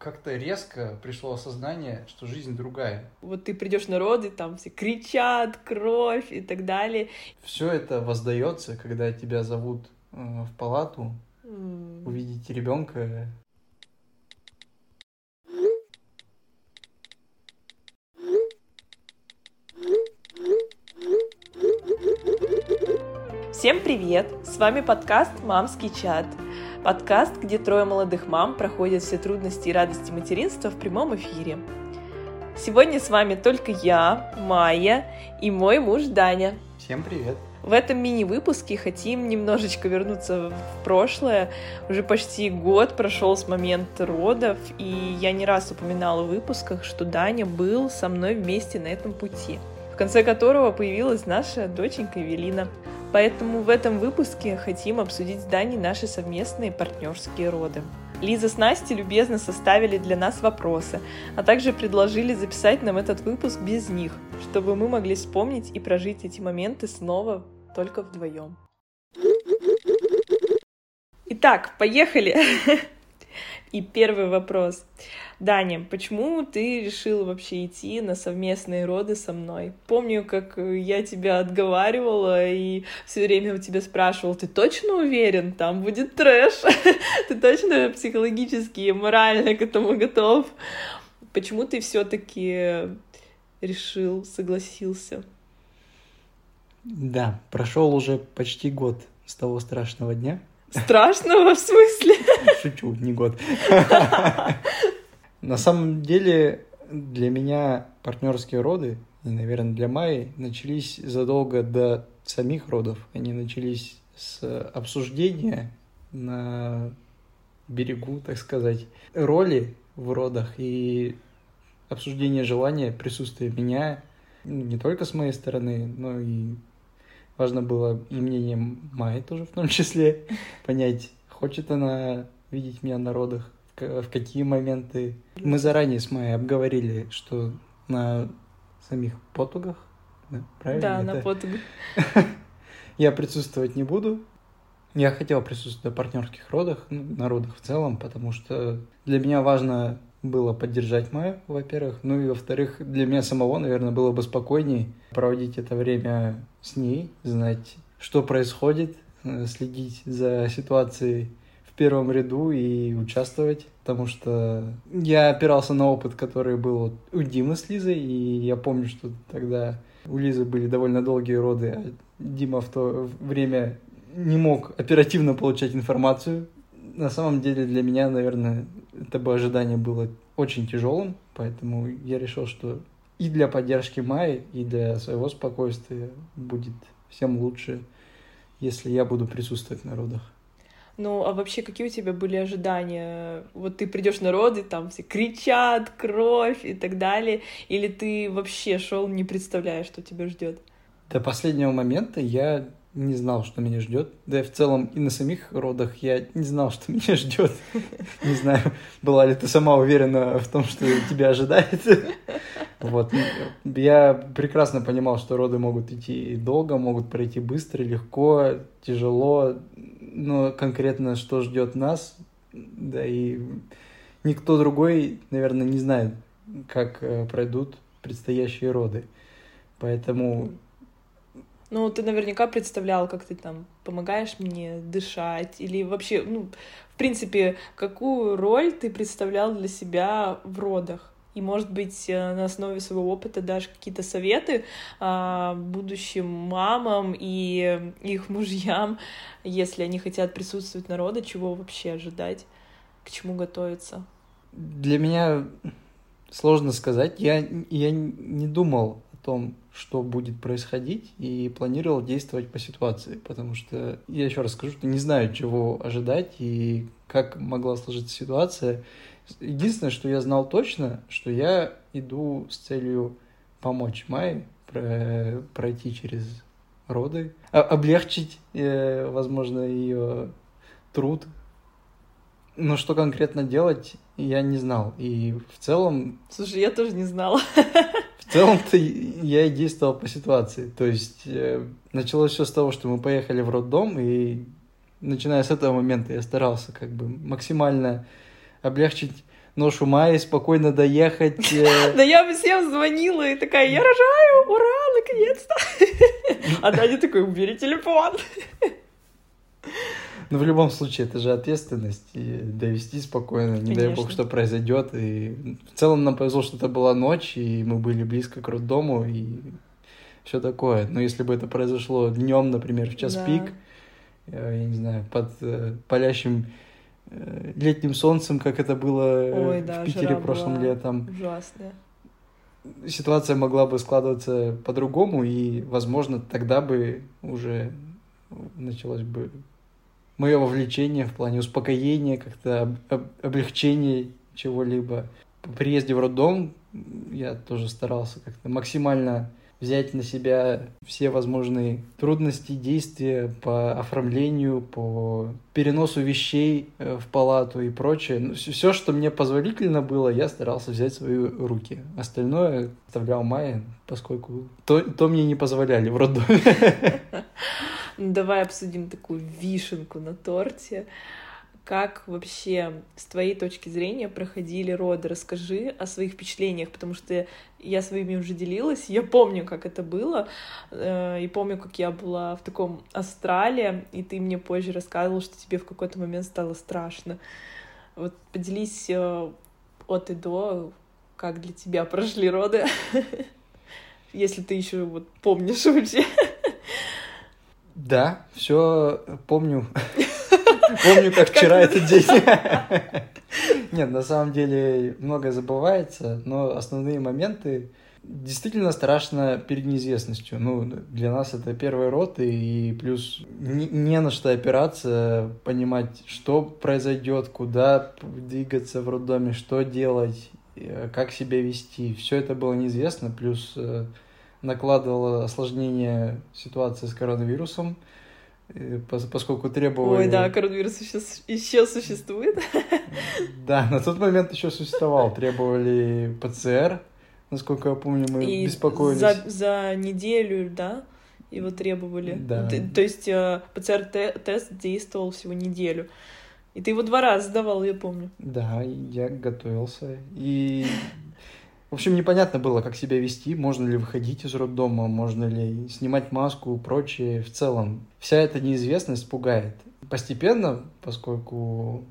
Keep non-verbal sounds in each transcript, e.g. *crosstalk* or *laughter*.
как-то резко пришло осознание, что жизнь другая. Вот ты придешь на роды, там все кричат, кровь и так далее. Все это воздается, когда тебя зовут э, в палату, mm. увидеть ребенка. Всем привет! С вами подкаст «Мамский чат». Подкаст, где трое молодых мам проходят все трудности и радости материнства в прямом эфире. Сегодня с вами только я, Майя и мой муж Даня. Всем привет! В этом мини-выпуске хотим немножечко вернуться в прошлое. Уже почти год прошел с момента родов, и я не раз упоминала в выпусках, что Даня был со мной вместе на этом пути, в конце которого появилась наша доченька Эвелина. Поэтому в этом выпуске хотим обсудить с Даней наши совместные партнерские роды. Лиза с Настей любезно составили для нас вопросы, а также предложили записать нам этот выпуск без них, чтобы мы могли вспомнить и прожить эти моменты снова только вдвоем. Итак, поехали! *laughs* И первый вопрос. Даня, почему ты решила вообще идти на совместные роды со мной? Помню, как я тебя отговаривала и все время у тебя спрашивал, ты точно уверен, там будет трэш? *laughs* ты точно психологически и морально к этому готов? Почему ты все-таки решил, согласился? Да, прошел уже почти год с того страшного дня. Страшного в смысле? Шучу, не год. *laughs* На самом деле для меня партнерские роды, и, наверное, для Майи, начались задолго до самих родов. Они начались с обсуждения на берегу, так сказать, роли в родах и обсуждения желания, присутствия меня, ну, не только с моей стороны, но и важно было и мнение Майи тоже в том числе *laughs* понять, хочет она видеть меня на родах в какие моменты. Мы заранее с Майей обговорили, что на самих потугах, да, правильно? Да, это? на потугах. *laughs* Я присутствовать не буду. Я хотел присутствовать на партнерских родах, ну, на родах в целом, потому что для меня важно было поддержать Майю, во-первых. Ну и во-вторых, для меня самого, наверное, было бы спокойнее проводить это время с ней, знать, что происходит, э, следить за ситуацией первом ряду и участвовать, потому что я опирался на опыт, который был у Димы с Лизой, и я помню, что тогда у Лизы были довольно долгие роды, а Дима в то время не мог оперативно получать информацию. На самом деле для меня, наверное, это бы ожидание было очень тяжелым, поэтому я решил, что и для поддержки Майи, и для своего спокойствия будет всем лучше, если я буду присутствовать на родах. Ну, а вообще, какие у тебя были ожидания? Вот ты придешь на роды, там все кричат, кровь и так далее, или ты вообще шел, не представляя, что тебя ждет? До последнего момента я не знал, что меня ждет. Да и в целом и на самих родах я не знал, что *laughs* меня ждет. Не знаю, была ли ты сама уверена в том, что тебя ожидает. Вот. Я прекрасно понимал, что роды могут идти долго, могут пройти быстро, легко, тяжело но конкретно что ждет нас, да и никто другой, наверное, не знает, как э, пройдут предстоящие роды. Поэтому... Ну, ты наверняка представлял, как ты там помогаешь мне дышать, или вообще, ну, в принципе, какую роль ты представлял для себя в родах? И, может быть, э, на основе своего опыта дашь какие-то советы а, будущим мамам и их мужьям, если они хотят присутствовать на роды, чего вообще ожидать, к чему готовиться? Для меня сложно сказать. Я, я не думал о том, что будет происходить, и планировал действовать по ситуации, потому что, я еще раз скажу, что не знаю, чего ожидать и как могла сложиться ситуация. Единственное, что я знал точно, что я иду с целью помочь Майе пройти через роды, облегчить, э, возможно, ее труд. Но что конкретно делать, я не знал. И в целом... Слушай, я тоже не знала. В целом-то я и действовал по ситуации. То есть э, началось все с того, что мы поехали в роддом, и начиная с этого момента я старался как бы максимально облегчить ношу Майи, спокойно доехать. Э. *laughs* Да я бы всем звонила и такая, я рожаю, ура, наконец-то. *laughs* А Даня такой, убери телефон. Ну, в любом случае, это же ответственность, и довести спокойно, не Конечно. дай бог, что произойдет. И в целом нам повезло, что это была ночь, и мы были близко к роддому, и все такое. Но если бы это произошло днем, например, в час да. пик, э, я не знаю, под э, палящим летним солнцем, как это было Ой, да, в Питере прошлым летом. Ужасная. Ситуация могла бы складываться по-другому, и, возможно, тогда бы уже началось бы мое вовлечение в плане успокоения, как-то облегчения чего-либо. По приезде в роддом я тоже старался как-то максимально взять на себя все возможные трудности, действия по оформлению, по переносу вещей э, в палату и прочее. Ну, все, что мне позволительно было, я старался взять в свои руки. Остальное оставлял Майе, поскольку то, то мне не позволяли в роддоме. *laughs* Давай обсудим такую вишенку на торте. Как вообще с твоей точки зрения проходили роды? Расскажи о своих впечатлениях, потому что я своими уже делилась. Я помню, как это было, э, и помню, как я была в таком астрале, и ты мне позже рассказывал, что тебе в какой-то момент стало страшно. Вот поделись э, от и до, как для тебя прошли роды, *laughs* если ты еще вот помнишь вообще. Да, все помню. *laughs* Помню, как вчера этот день. Нет, на самом деле многое забывается, но основные моменты действительно страшно перед неизвестностью. Ну, для нас это первый род, и плюс не, не на что опираться, понимать, что произойдет, куда двигаться в роддоме, что делать, э, как себя вести. Все это было неизвестно, плюс э, накладывало осложнение ситуации с коронавирусом, поскольку требовали... Ой, да, коронавирус еще, еще существует. *laughs* Да, на тот момент еще существовал. Требовали ПЦР, насколько я помню, мы И беспокоились. За, за неделю, да, его требовали. Да. То, то есть э, ПЦР-тест действовал всего неделю. И ты его два раза сдавал, я помню. Да, я готовился. И в общем, непонятно было, как себя вести, можно ли выходить из роддома, можно ли снимать маску и прочее. В целом, вся эта неизвестность пугает. Постепенно, поскольку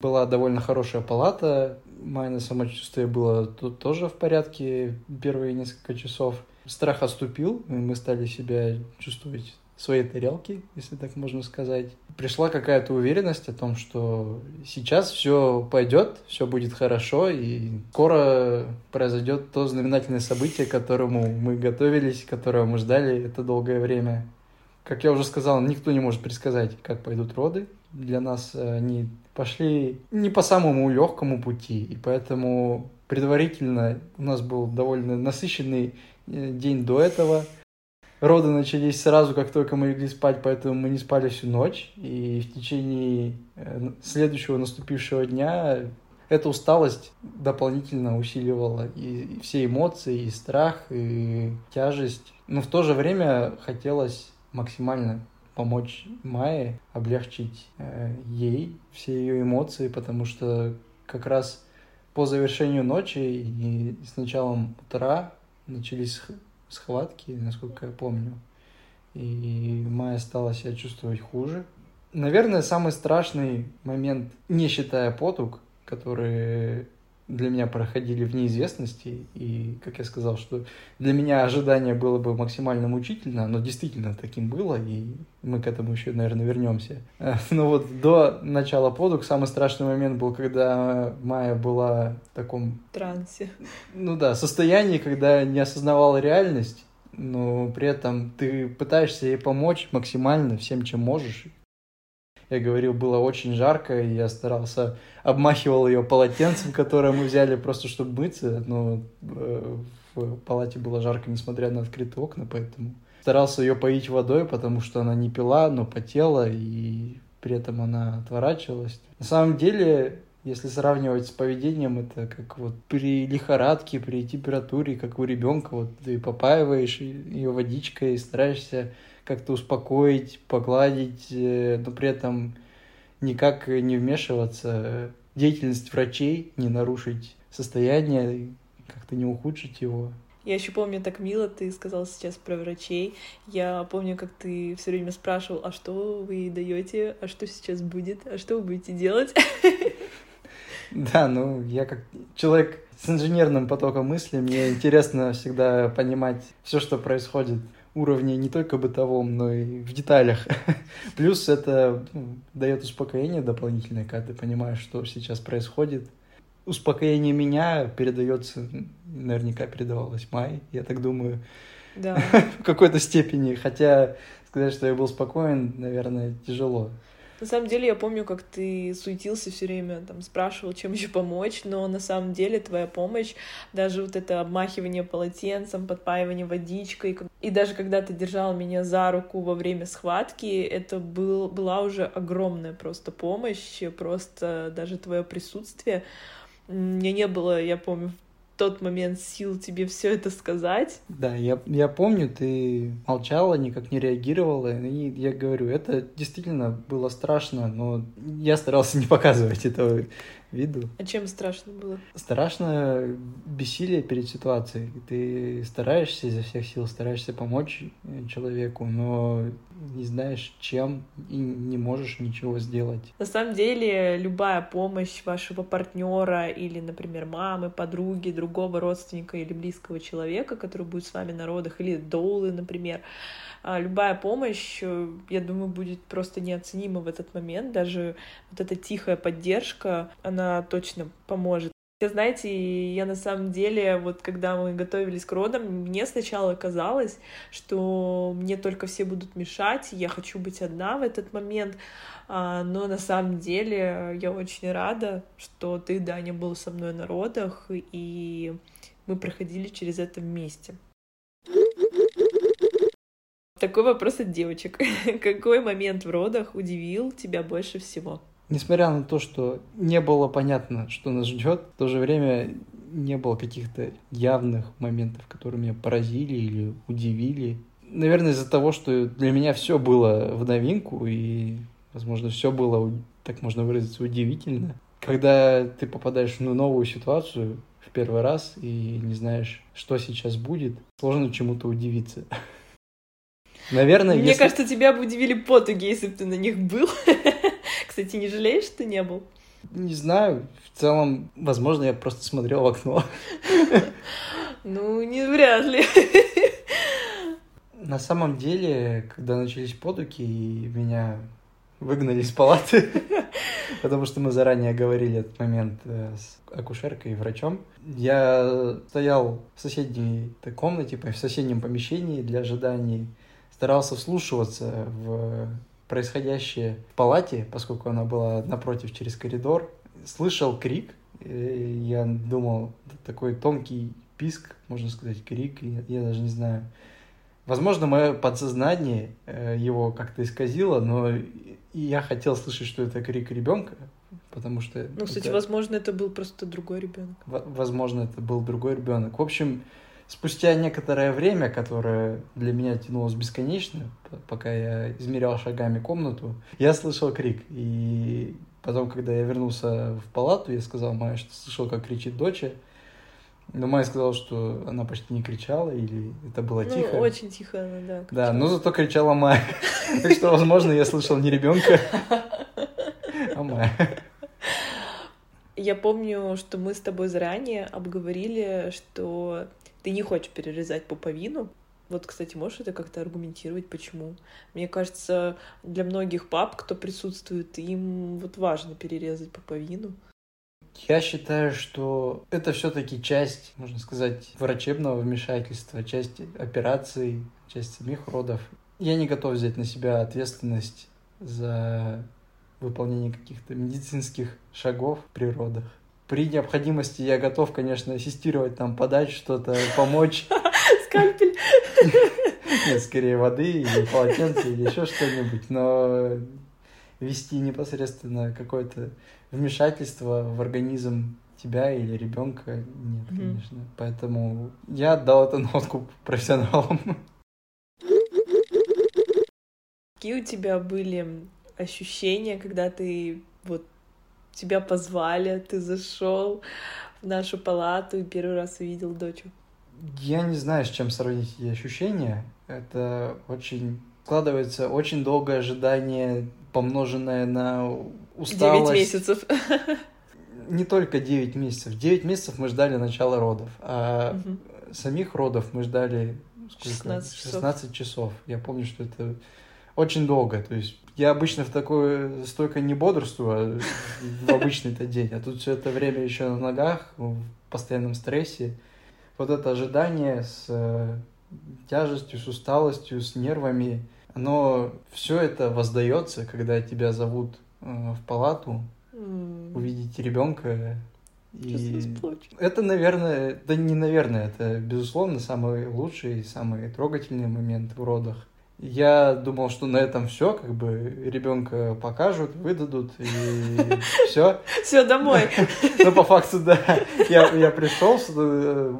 была довольно хорошая палата, мое самочувствие было тут тоже в порядке первые несколько часов. Страх отступил, и мы стали себя чувствовать своей тарелки, если так можно сказать. Пришла какая-то уверенность о том, что сейчас все пойдет, все будет хорошо, и скоро произойдет то знаменательное событие, к которому мы готовились, которого мы ждали это долгое время. Как я уже сказал, никто не может предсказать, как пойдут роды. Для нас они пошли не по самому легкому пути, и поэтому предварительно у нас был довольно насыщенный э, день до этого – Роды начались сразу, как только мы легли спать, поэтому мы не спали всю ночь. И в течение э, следующего наступившего дня эта усталость дополнительно усиливала и все эмоции, и страх, и тяжесть. Но в то же время хотелось максимально помочь Майе, облегчить э, ей все ее эмоции, потому что как раз по завершению ночи и с началом утра начались схватки, насколько я помню. И Майя стала себя чувствовать хуже. Наверное, самый страшный момент, не считая потуг, которые для меня проходили в неизвестности. И, как я сказал, что для меня ожидание было бы максимально мучительно, но действительно таким было, и мы к этому еще, наверное, вернемся. *laughs* Но вот до начала подуг самый страшный момент был, когда Майя была в таком... Трансе. Ну да, состоянии, когда не осознавала реальность, но при этом ты пытаешься ей помочь максимально всем, чем можешь, я говорил, было очень жарко, и я старался, обмахивал ее полотенцем, которое мы взяли просто, чтобы мыться, но э, в палате было жарко, несмотря на открытые окна, поэтому старался ее поить водой, потому что она не пила, но потела, и при этом она отворачивалась. На самом деле, если сравнивать с поведением, это как вот при лихорадке, при температуре, как у ребенка, вот ты попаиваешь ее водичкой, стараешься как-то успокоить, погладить, э, но при этом никак не вмешиваться деятельность врачей, не нарушить состояние, как-то не ухудшить его. Я еще помню, так мило ты сказал сейчас про врачей. Я помню, как ты все время спрашивал, а что вы даете, а что сейчас будет, а что вы будете делать? *laughs* Да, ну я как человек с инженерным потоком мысли, мне интересно всегда понимать все, что происходит уровне не только бытовом, но и в деталях. *laughs* Плюс это ну, дает успокоение дополнительное, когда ты понимаешь, что сейчас происходит. Успокоение меня передается, наверняка передавалось Май, я так думаю, да. *laughs* в какой-то степени. Хотя сказать, что я был спокоен, наверное, тяжело. На самом деле я помню, как ты суетился все время, там спрашивал, чем еще помочь, но на самом деле твоя помощь, даже вот это обмахивание полотенцем, подпаивание водичкой, и даже когда ты держал меня за руку во время схватки, это был, была уже огромная просто помощь, просто даже твое присутствие. Мне не было, я помню, тот момент сил тебе все это сказать. Да, я, я помню, ты молчала, никак не реагировала, и я говорю, это действительно было страшно, но я старался не показывать этого виду. А чем страшно было? Страшно бессилие перед ситуацией. Ты стараешься изо всех сил, стараешься помочь человеку, но не знаешь, чем и не можешь ничего сделать. На самом деле, любая помощь вашего партнера или, например, мамы, подруги, другого родственника или близкого человека, который будет с вами на родах, или доулы, например, любая помощь, э, я думаю, будет просто неоценима в этот момент. Даже вот эта тихая поддержка, она точно поможет. Знаете, я на самом деле, вот когда мы готовились к родам, мне сначала казалось, что мне только все будут мешать, я хочу быть одна в этот момент, а, но на самом деле я очень рада, что ты, Даня, был со мной на родах, и мы проходили через это вместе. Такой вопрос от девочек. *laughs* Какой момент в родах удивил тебя больше всего? Несмотря на то, что не было понятно, что нас ждет, в то же время не было каких-то явных моментов, которые меня поразили или удивили. Наверное, из-за того, что для меня все было в новинку, и, возможно, все было, так можно выразиться, удивительно. Когда ты попадаешь в новую ситуацию в первый раз и не знаешь, что сейчас будет, сложно чему-то удивиться. *laughs* Наверное, Мне если... кажется, тебя бы удивили потуги, если бы ты на них был. *laughs* Кстати, не жалеешь, что не был? Не знаю. В целом, возможно, я просто смотрел в окно. *laughs* Ну, не вряд ли. На самом деле, когда начались потуки, и меня выгнали из палаты, *laughs* потому что мы заранее говорили этот момент э, с акушеркой и врачом. Я стоял в соседней комнате, в соседнем помещении для ожиданий старался вслушиваться в происходящее в палате, поскольку она была напротив через коридор. Слышал крик, я думал, такой тонкий писк, можно сказать, крик, я даже не знаю. Возможно, мое подсознание э, его как-то исказило, но я хотел слышать, что это крик ребенка, потому что... Ну, кстати, это... возможно, это был просто другой ребенок. Возможно, это был другой ребенок. В общем, спустя некоторое время, которое для меня тянулось бесконечно, пока я измерял шагами комнату, я слышал крик. И потом, когда я вернулся в палату, я сказал Майе, что слышал, как кричит дочь. Но Майя сказала, что она почти не кричала, или это было ну, тихо. очень тихо она, да. Кричала. Да, но зато кричала Майя. *laughs* Так что, возможно, я слышал не ребенка, а Майя. Я помню, что мы с тобой заранее обговорили, что ты не хочешь перерезать пуповину. Вот, кстати, можешь это как-то аргументировать, почему? Мне кажется, для многих пап, кто присутствует, им вот важно перерезать пуповину. Я считаю, что это все-таки часть, можно сказать, врачебного вмешательства, часть операций, часть самих родов. Я не готов взять на себя ответственность за выполнение каких-то медицинских шагов при родах при необходимости я готов, конечно, ассистировать, там, подать что-то, помочь. *laughs* Скальпель. *laughs* Нет, скорее воды или полотенце или еще что-нибудь, но вести непосредственно какое-то вмешательство в организм тебя или ребенка нет, mm-hmm. конечно. Поэтому я отдал это на откуп профессионалам. Какие у тебя были ощущения, когда ты вот тебя позвали, ты зашел в нашу палату и первый раз увидел дочь? Я не знаю, с чем сравнить эти ощущения. Это очень складывается очень долгое ожидание, помноженное на усталость. Девять месяцев. Не только девять месяцев. Девять месяцев мы ждали начала родов, а угу. самих родов мы ждали сколько? 16 часов. 16 часов. Я помню, что это очень долго. То есть я обычно в такое столько не бодрствую а в обычный-то день, а тут все это время еще на ногах, в постоянном стрессе. Вот это ожидание с э, тяжестью, с усталостью, с нервами, оно все это воздается, когда тебя зовут э, в палату, mm. увидеть ребенка. И это, наверное, да не наверное, это, безусловно, самый лучший, самый трогательный момент в родах. Я думал, что на этом все, как бы ребенка покажут, выдадут и *laughs* все. Все домой. *laughs* Ну, по факту, да. Я, пришел. Э,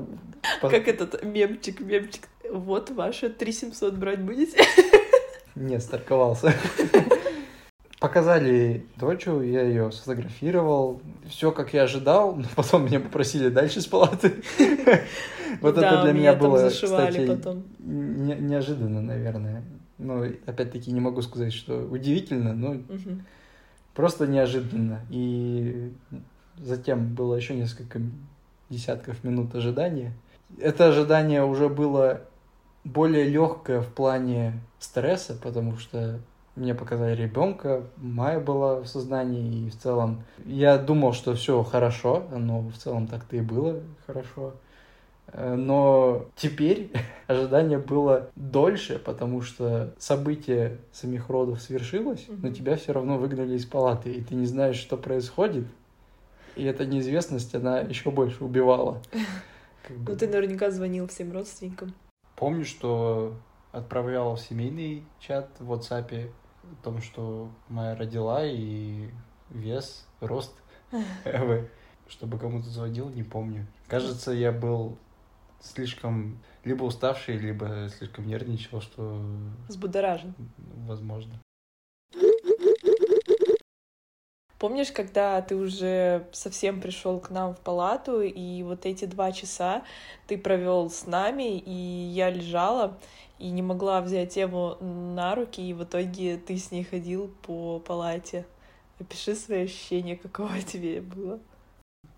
как этот мемчик, мемчик. Вот ваши 3700 брать будете? *laughs* Не, старковался. Показали дочь, я ее сфотографировал. Все, как я ожидал, но потом меня попросили дальше с палаты. Вот это для меня было, кстати, неожиданно, наверное. Ну, опять-таки, не могу сказать, что удивительно, но просто неожиданно. И затем было еще несколько десятков минут ожидания. Это ожидание уже было более легкое в плане стресса, потому что мне показали ребенка, Майя была в сознании, и в целом я думал, что все хорошо, но в целом так-то и было хорошо. Э, но теперь *laughs* ожидание было дольше, потому что событие самих родов свершилось, но тебя все равно выгнали из палаты, и ты не знаешь, что происходит. И эта неизвестность, она еще больше убивала. *laughs* Ну, ты наверняка звонил всем родственникам. Помню, что отправлял в семейный чат в WhatsApp о том, что моя родила и вес, рост, *laughs* чтобы кому-то звонил, не помню. Кажется, я был слишком либо уставший, либо слишком нервничал, что... Взбудоражен. Возможно. Помнишь, когда ты уже совсем пришел к нам в палату, и вот эти два часа ты провел с нами, и я лежала и не могла взять тему на руки, и в итоге ты с ней ходил по палате. Опиши свои ощущения, каково тебе было.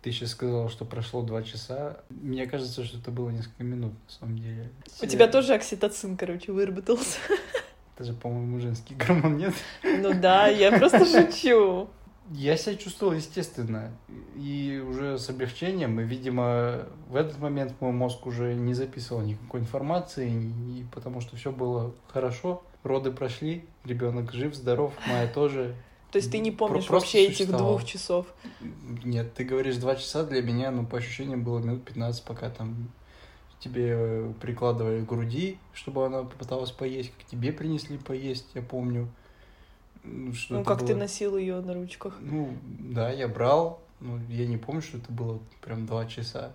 Ты сейчас сказала, что прошло два часа. Мне кажется, что это было несколько минут, на самом деле. У тебя тоже окситоцин, короче, выработался. Это же, по-моему, женский гормон, нет? Ну да, я просто шучу. Я себя чувствовал естественно и уже с облегчением, и, видимо, в этот момент мой мозг уже не записывал никакой информации, и потому что все было хорошо, роды прошли, ребенок жив, здоров, моя тоже. То есть ты не помнишь Про вообще этих двух часов? Нет, ты говоришь два часа, для меня, ну, по ощущениям, было минут 15, пока там тебе прикладывали к груди, чтобы она попыталась поесть, как тебе принесли поесть, я помню. Ну, ну как было... ты носил ее на ручках? Ну, да, я брал. Ну, я не помню, что это было прям два часа.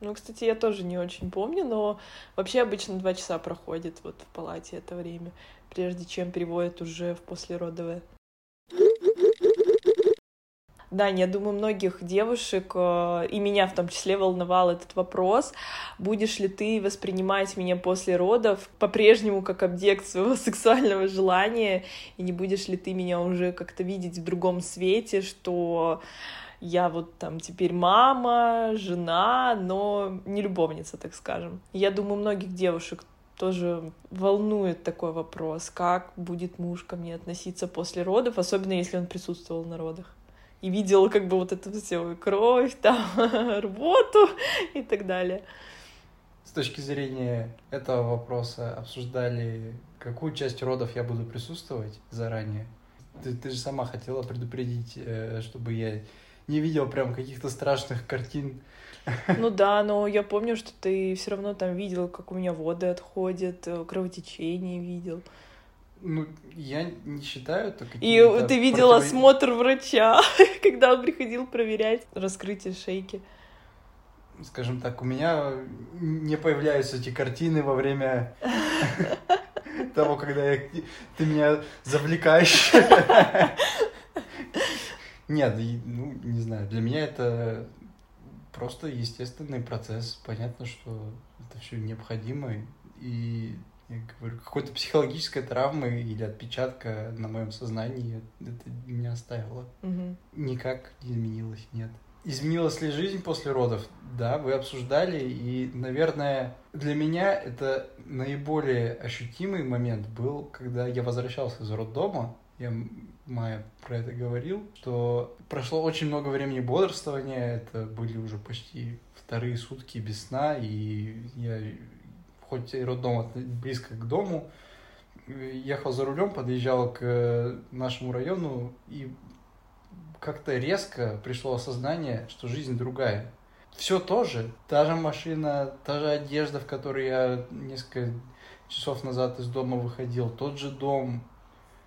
Ну, кстати, я тоже не очень помню, но вообще обычно два часа проходит вот в палате это время, прежде чем переводят уже в послеродовое. Да, я думаю, многих девушек, э, и меня в том числе, волновал этот вопрос. Будешь ли ты воспринимать меня после родов по-прежнему как объект своего *laughs* сексуального желания, и не будешь ли ты меня уже как-то видеть в другом свете, что я вот там теперь мама, жена, но не любовница, так скажем. Я думаю, многих девушек тоже волнует такой вопрос, как будет муж ко мне относиться после родов, особенно если он присутствовал на родах и видел как бы вот эту всю кровь, *laughs* там, рвоту и так далее. С точки зрения этого вопроса обсуждали, какую часть родов я буду присутствовать заранее. Ты, ты же сама хотела предупредить, э, чтобы я не видел прям каких-то страшных картин. Ну *laughs* да, но я помню, что ты все равно там видел, как у меня воды отходят, э, кровотечение видел. Ну, я не считаю это И ты видел против... осмотр врача, *laughs* когда он приходил проверять раскрытие шейки. Скажем так, у меня не появляются эти картины во время *laughs* того, когда я... ты меня завлекаешь. *laughs* Нет, ну, не знаю, для меня это просто естественный процесс. Понятно, что это все необходимо. И я говорю, какой-то психологической травмы или отпечатка на моем сознании это меня оставило. Угу. Никак не изменилось, нет. Изменилась ли жизнь после родов? Да, вы обсуждали, и, наверное, для меня это наиболее ощутимый момент был, когда я возвращался из роддома. Я Майя про это говорил, что прошло очень много времени бодрствования, это были уже почти вторые сутки без сна, и я, хоть и роддом близко к дому, ехал за рулем, подъезжал к нашему району, и как-то резко пришло осознание, что жизнь другая. Все то же, та же машина, та же одежда, в которой я несколько часов назад из дома выходил, тот же дом,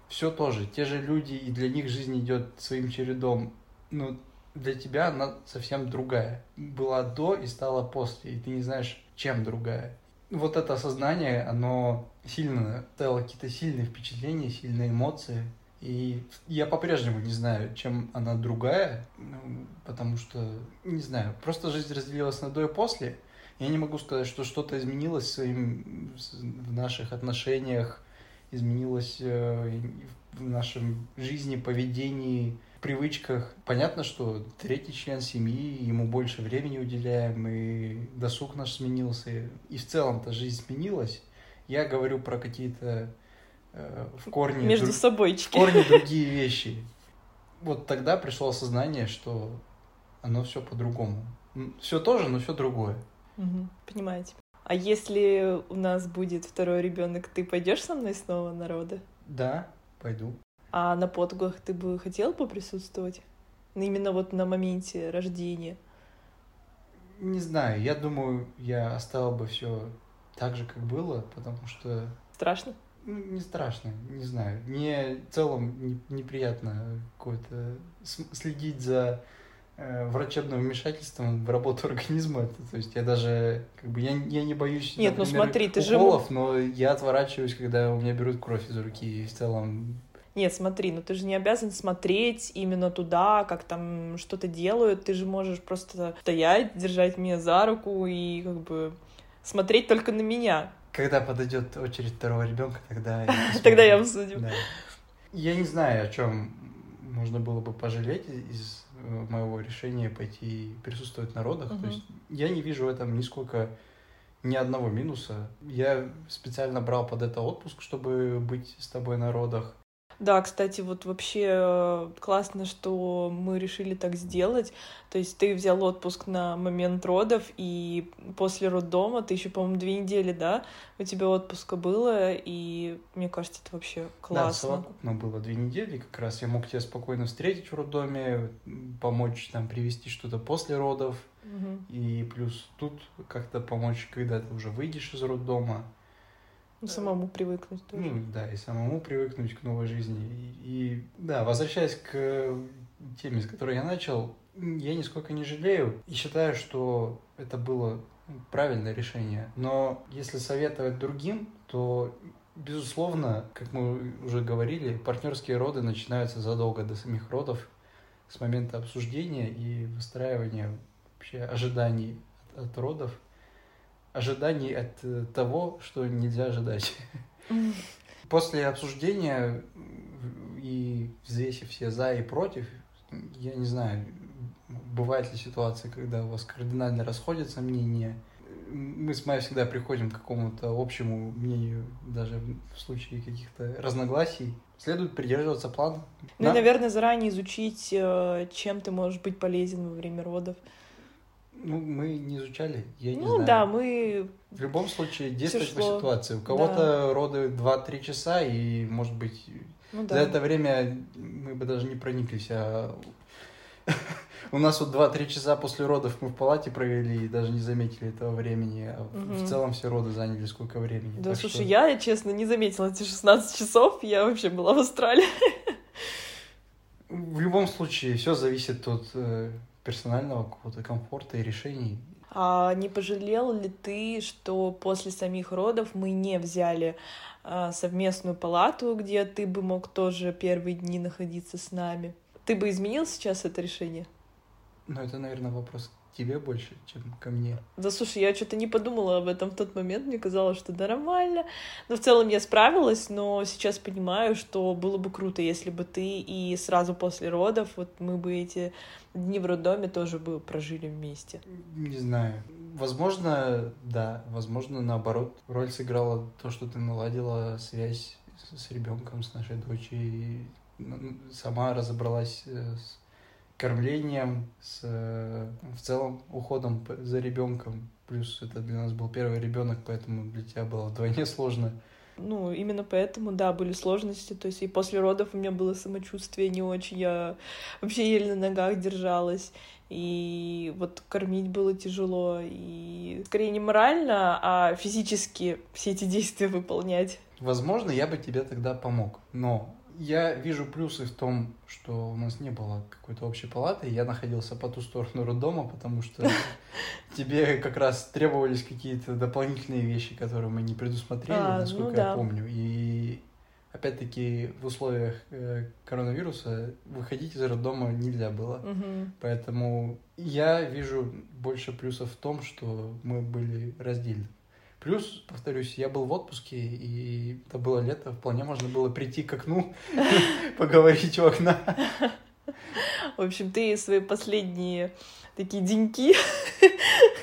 все то же, те же люди, и для них жизнь идет своим чередом. Но для тебя она совсем другая. Была до и стала после, и ты не знаешь, чем другая. Вот это осознание, оно сильно дало какие-то сильные впечатления, сильные эмоции. И я по-прежнему не знаю, чем она другая, потому что, не знаю, просто жизнь разделилась на до и после. Я не могу сказать, что что-то изменилось своим, в наших отношениях, изменилось э, в нашем жизни, поведении, привычках. Понятно, что третий член семьи, ему больше времени уделяем, и досуг наш сменился, и в целом-то жизнь сменилась. Я говорю про какие-то Э, в корне... Между друг... собойчики. В корне другие вещи. Вот тогда пришло осознание, что оно все по-другому. Все тоже, но все другое. Угу, понимаете. А если у нас будет второй ребенок, ты пойдешь со мной снова на роды? Да, пойду. А на подгах ты бы хотел поприсутствовать? Именно вот на моменте рождения? Не знаю, я думаю, я оставил бы все так же, как было, потому что... Страшно? Ну, не страшно, не знаю. Мне в целом не, неприятно какое-то следить за э, врачебным вмешательством в работу организма. То есть я даже как бы я, я не боюсь Нет, ну например, ну смотри, ты уколов, же... но я отворачиваюсь, когда у меня берут кровь из руки. И в целом нет, смотри, ну ты же не обязан смотреть именно туда, как там что-то делают. Ты же можешь просто стоять, держать меня за руку и как бы смотреть только на меня. Когда подойдет очередь второго ребенка, тогда *laughs* Тогда я обсудим. Я не знаю, о чем можно было бы пожалеть из э, моего решения пойти присутствовать на родах. То есть я не вижу в этом нисколько ни одного минуса. Я специально брал под это отпуск, чтобы быть с тобой на родах. Да, кстати, вот вообще э, классно, что мы решили так сделать. То есть ты взял отпуск на момент родов, и после роддома ты еще, по-моему, две недели, да, у тебя отпуска было, и мне кажется, это вообще классно. Да, совокупно было две недели, как раз я мог тебя спокойно встретить в роддоме, помочь там привести что-то после родов, угу. и плюс тут как-то помочь, когда ты уже выйдешь из роддома. Ну, самому привыкнуть тоже. Ну, да, и самому привыкнуть к новой жизни. И, и да, возвращаясь к теме, с которой я начал, я нисколько не жалею и считаю, что это было правильное решение. Но если советовать другим, то Безусловно, как мы уже говорили, партнерские роды начинаются задолго до самих родов, с момента обсуждения и выстраивания вообще ожиданий от, от родов ожиданий от э, того, что нельзя ожидать. После обсуждения и взвесив все за и против, я не знаю, бывает ли ситуация, когда у вас кардинально расходятся мнения. Мы с Майей всегда приходим к какому-то общему мнению, даже в случае каких-то разногласий. Следует придерживаться плана. Ну да? и, наверное, заранее изучить, э, чем ты можешь быть полезен во время родов. Ну, мы не изучали, я не ну, знаю. Ну да, мы... В любом случае действовать по ситуации. У кого-то да. роды 2-3 часа, и, может быть, ну, да. за это время мы бы даже не прониклись, а *laughs* у нас вот 2-3 часа после родов мы в палате провели и даже не заметили этого времени. А угу. в целом все роды заняли сколько времени. Да, так слушай, что... я, честно, не заметила эти 16 часов. Я вообще была в Австралии. В любом случае, все зависит от э, персонального какого-то комфорта и решений. А не пожалел ли ты, что после самих родов мы не взяли а, совместную палату, где ты бы мог тоже первые дни находиться с нами? Ты бы изменил сейчас это решение? Ну, это, наверное, вопрос тебе больше, чем ко мне. Да слушай, я что-то не подумала об этом в тот момент, мне казалось, что нормально. Но в целом я справилась, но сейчас понимаю, что было бы круто, если бы ты и сразу после родов, вот мы бы эти дни в роддоме тоже бы прожили вместе. Не знаю. Возможно, да. Возможно, наоборот. Роль сыграла то, что ты наладила связь с ребенком, с нашей дочерью, и сама разобралась э, с кормлением, с э, в целом уходом за ребенком. Плюс это для нас был первый ребенок, поэтому для тебя было вдвойне сложно. Ну, именно поэтому, да, были сложности. То есть и после родов у меня было самочувствие не очень. Я вообще еле на ногах держалась. И вот кормить было тяжело. И скорее не морально, а физически все эти действия выполнять. Возможно, я бы тебе тогда помог. Но я вижу плюсы в том, что у нас не было какой-то общей палаты. Я находился по ту сторону роддома, потому что *laughs* тебе как раз требовались какие-то дополнительные вещи, которые мы не предусмотрели, а, насколько ну, да. я помню. И опять-таки в условиях э, коронавируса выходить из роддома нельзя было. Угу. Поэтому я вижу больше плюсов в том, что мы были раздельны. Плюс, повторюсь, я был в отпуске, и это было лето, вполне можно было прийти к окну, *laughs* поговорить у окна. В общем, ты свои последние такие деньки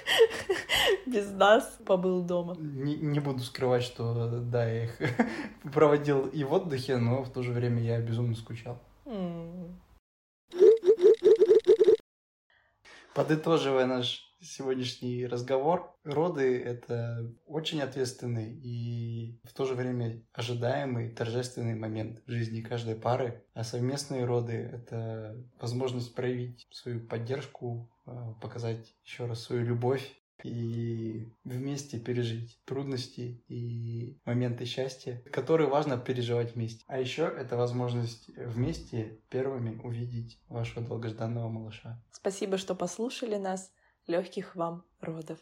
*laughs* без нас побыл дома. Не, не буду скрывать, что да, я их *laughs* проводил и в отдыхе, но в то же время я безумно скучал. Mm. Подытоживая наш сегодняшний разговор. Роды — это очень ответственный и в то же время ожидаемый торжественный момент в жизни каждой пары. А совместные роды — это возможность проявить свою поддержку, а, показать еще раз свою любовь и вместе пережить трудности и моменты счастья, которые важно переживать вместе. А еще это возможность вместе первыми увидеть вашего долгожданного малыша. Спасибо, что послушали нас легких вам родов.